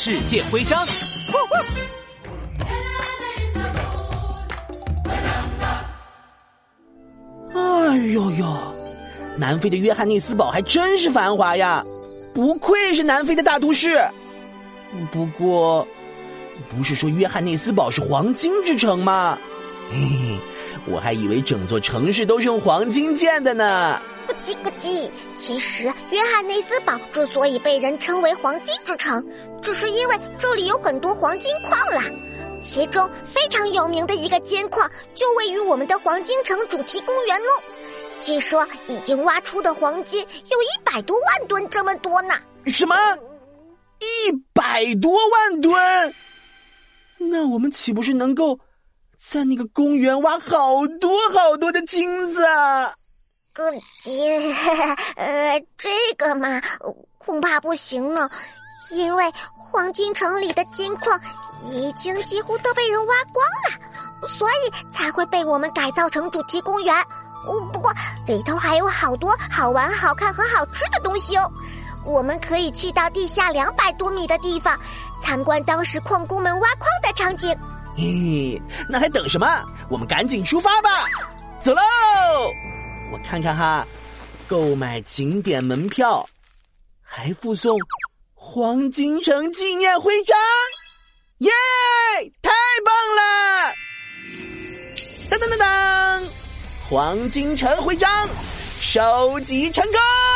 世界徽章。哎呦呦，南非的约翰内斯堡还真是繁华呀，不愧是南非的大都市。不过，不是说约翰内斯堡是黄金之城吗？嘿嘿，我还以为整座城市都是用黄金建的呢。咕叽咕叽，其实约翰内斯堡之所以被人称为黄金之城，只是因为这里有很多黄金矿啦。其中非常有名的一个金矿就位于我们的黄金城主题公园哦。据说已经挖出的黄金有一百多万吨这么多呢！什么？一百多万吨？那我们岂不是能够在那个公园挖好多好多的金子呃，这个嘛，恐怕不行呢，因为黄金城里的金矿已经几乎都被人挖光了，所以才会被我们改造成主题公园。不过里头还有好多好玩、好看和好吃的东西哦。我们可以去到地下两百多米的地方，参观当时矿工们挖矿的场景。嘿，那还等什么？我们赶紧出发吧！走喽！我看看哈，购买景点门票，还附送黄金城纪念徽章，耶！太棒了！当当当当。黄金城徽章收集成功。